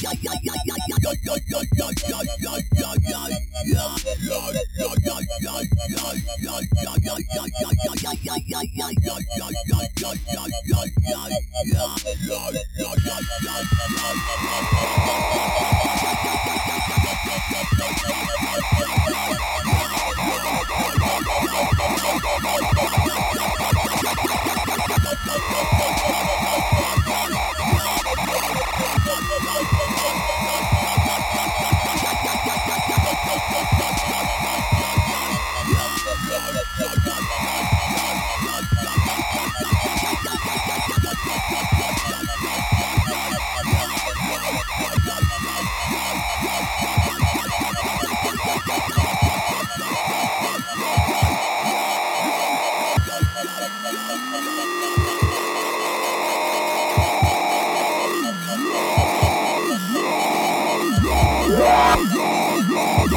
Yeah.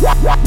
what, what, what,